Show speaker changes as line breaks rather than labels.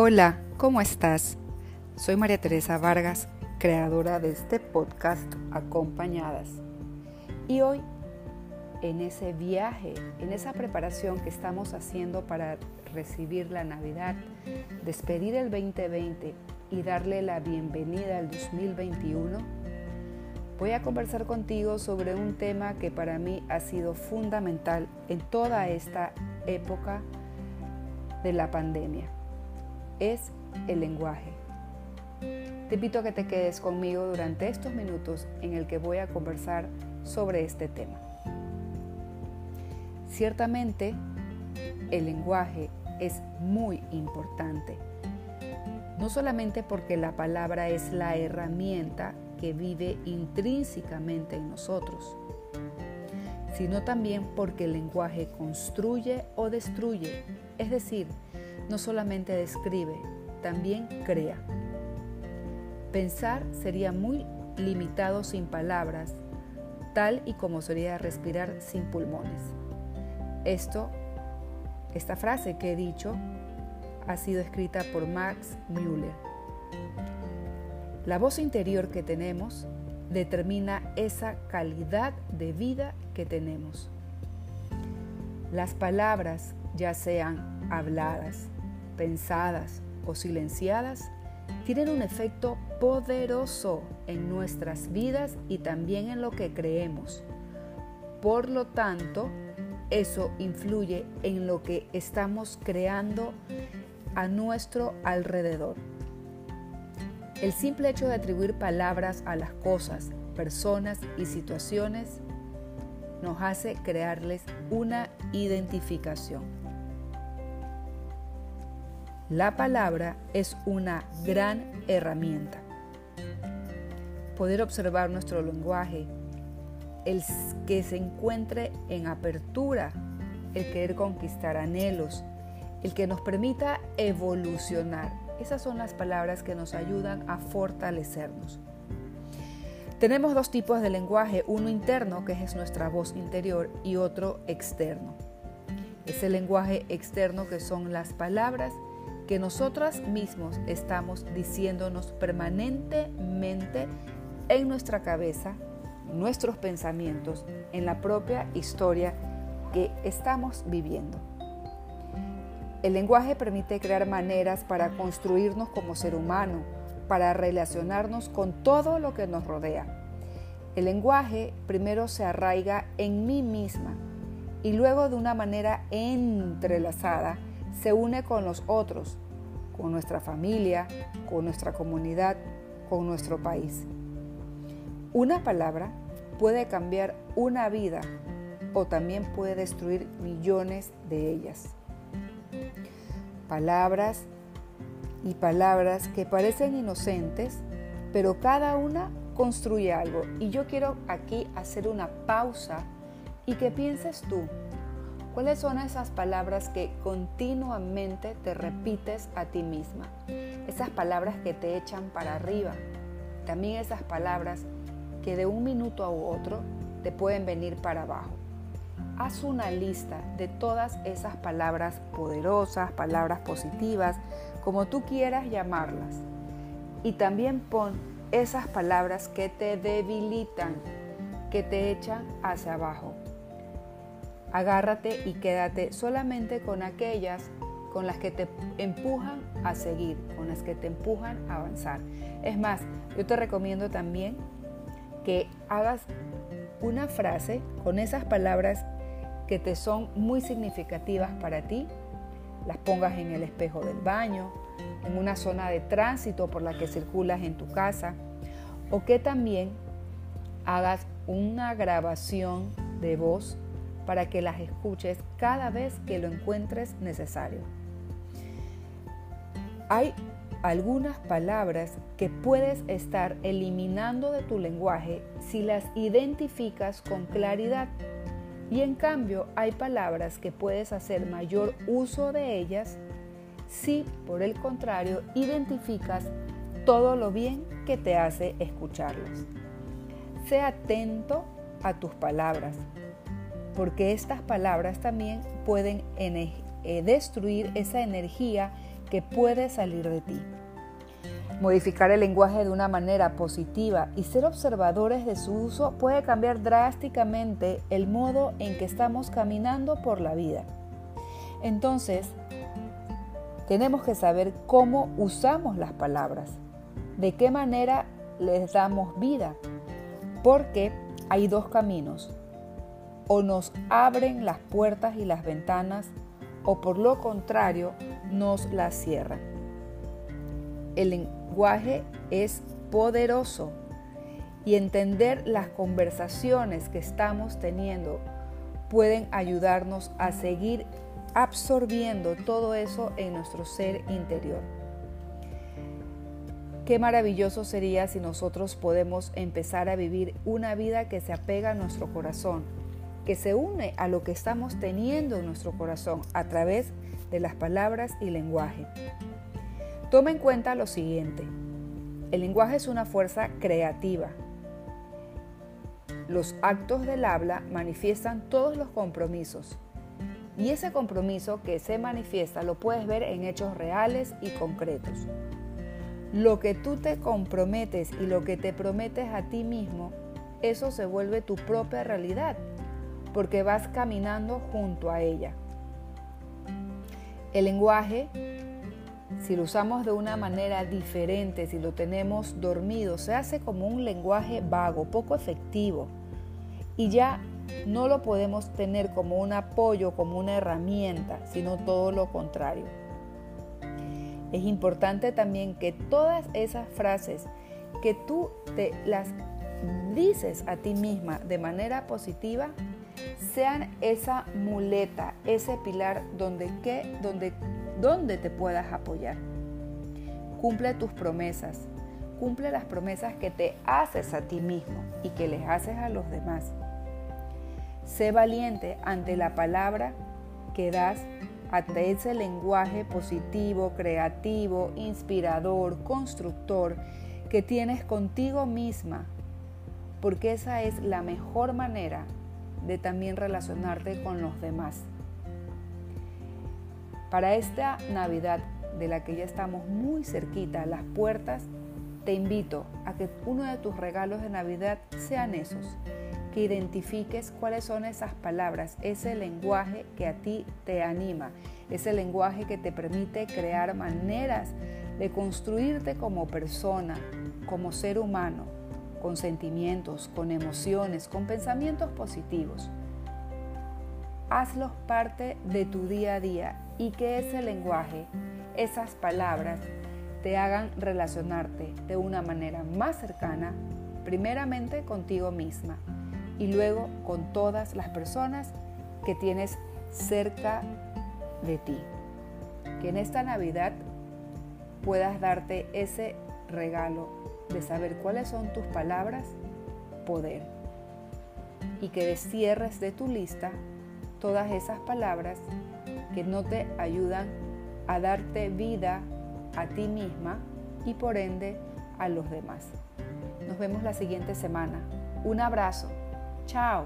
Hola, ¿cómo estás? Soy María Teresa Vargas, creadora de este podcast Acompañadas. Y hoy, en ese viaje, en esa preparación que estamos haciendo para recibir la Navidad, despedir el 2020 y darle la bienvenida al 2021, voy a conversar contigo sobre un tema que para mí ha sido fundamental en toda esta época de la pandemia es el lenguaje. Te invito a que te quedes conmigo durante estos minutos en el que voy a conversar sobre este tema. Ciertamente, el lenguaje es muy importante, no solamente porque la palabra es la herramienta que vive intrínsecamente en nosotros, sino también porque el lenguaje construye o destruye, es decir, no solamente describe, también crea. Pensar sería muy limitado sin palabras, tal y como sería respirar sin pulmones. Esto, esta frase que he dicho, ha sido escrita por Max Müller. La voz interior que tenemos determina esa calidad de vida que tenemos. Las palabras, ya sean habladas, pensadas o silenciadas, tienen un efecto poderoso en nuestras vidas y también en lo que creemos. Por lo tanto, eso influye en lo que estamos creando a nuestro alrededor. El simple hecho de atribuir palabras a las cosas, personas y situaciones nos hace crearles una identificación. La palabra es una gran herramienta. Poder observar nuestro lenguaje, el que se encuentre en apertura, el querer conquistar anhelos, el que nos permita evolucionar. Esas son las palabras que nos ayudan a fortalecernos. Tenemos dos tipos de lenguaje, uno interno, que es nuestra voz interior, y otro externo. Ese lenguaje externo que son las palabras que nosotras mismos estamos diciéndonos permanentemente en nuestra cabeza, nuestros pensamientos, en la propia historia que estamos viviendo. El lenguaje permite crear maneras para construirnos como ser humano, para relacionarnos con todo lo que nos rodea. El lenguaje primero se arraiga en mí misma y luego de una manera entrelazada se une con los otros, con nuestra familia, con nuestra comunidad, con nuestro país. Una palabra puede cambiar una vida o también puede destruir millones de ellas. Palabras y palabras que parecen inocentes, pero cada una construye algo. Y yo quiero aquí hacer una pausa y que pienses tú, ¿Cuáles son esas palabras que continuamente te repites a ti misma? Esas palabras que te echan para arriba. También esas palabras que de un minuto a otro te pueden venir para abajo. Haz una lista de todas esas palabras poderosas, palabras positivas, como tú quieras llamarlas. Y también pon esas palabras que te debilitan, que te echan hacia abajo. Agárrate y quédate solamente con aquellas con las que te empujan a seguir, con las que te empujan a avanzar. Es más, yo te recomiendo también que hagas una frase con esas palabras que te son muy significativas para ti, las pongas en el espejo del baño, en una zona de tránsito por la que circulas en tu casa, o que también hagas una grabación de voz para que las escuches cada vez que lo encuentres necesario. Hay algunas palabras que puedes estar eliminando de tu lenguaje si las identificas con claridad. Y en cambio hay palabras que puedes hacer mayor uso de ellas si por el contrario identificas todo lo bien que te hace escucharlas. Sé atento a tus palabras, porque estas palabras también pueden eh, destruir esa energía que puede salir de ti. Modificar el lenguaje de una manera positiva y ser observadores de su uso puede cambiar drásticamente el modo en que estamos caminando por la vida. Entonces, tenemos que saber cómo usamos las palabras, de qué manera les damos vida, porque hay dos caminos. O nos abren las puertas y las ventanas, o por lo contrario, nos las cierran. El lenguaje es poderoso y entender las conversaciones que estamos teniendo pueden ayudarnos a seguir absorbiendo todo eso en nuestro ser interior. Qué maravilloso sería si nosotros podemos empezar a vivir una vida que se apega a nuestro corazón, que se une a lo que estamos teniendo en nuestro corazón a través de las palabras y lenguaje. Toma en cuenta lo siguiente. El lenguaje es una fuerza creativa. Los actos del habla manifiestan todos los compromisos. Y ese compromiso que se manifiesta lo puedes ver en hechos reales y concretos. Lo que tú te comprometes y lo que te prometes a ti mismo, eso se vuelve tu propia realidad, porque vas caminando junto a ella. El lenguaje si lo usamos de una manera diferente, si lo tenemos dormido, se hace como un lenguaje vago, poco efectivo. Y ya no lo podemos tener como un apoyo, como una herramienta, sino todo lo contrario. Es importante también que todas esas frases que tú te las dices a ti misma de manera positiva sean esa muleta, ese pilar donde, ¿qué? donde donde te puedas apoyar. Cumple tus promesas. Cumple las promesas que te haces a ti mismo y que les haces a los demás. Sé valiente ante la palabra que das, ante ese lenguaje positivo, creativo, inspirador, constructor que tienes contigo misma, porque esa es la mejor manera de también relacionarte con los demás. Para esta Navidad, de la que ya estamos muy cerquita, las puertas, te invito a que uno de tus regalos de Navidad sean esos, que identifiques cuáles son esas palabras, ese lenguaje que a ti te anima, ese lenguaje que te permite crear maneras de construirte como persona, como ser humano, con sentimientos, con emociones, con pensamientos positivos. Hazlos parte de tu día a día y que ese lenguaje, esas palabras, te hagan relacionarte de una manera más cercana, primeramente contigo misma y luego con todas las personas que tienes cerca de ti. Que en esta Navidad puedas darte ese regalo de saber cuáles son tus palabras, poder, y que cierres de tu lista todas esas palabras que no te ayudan a darte vida a ti misma y por ende a los demás. Nos vemos la siguiente semana. Un abrazo. Chao.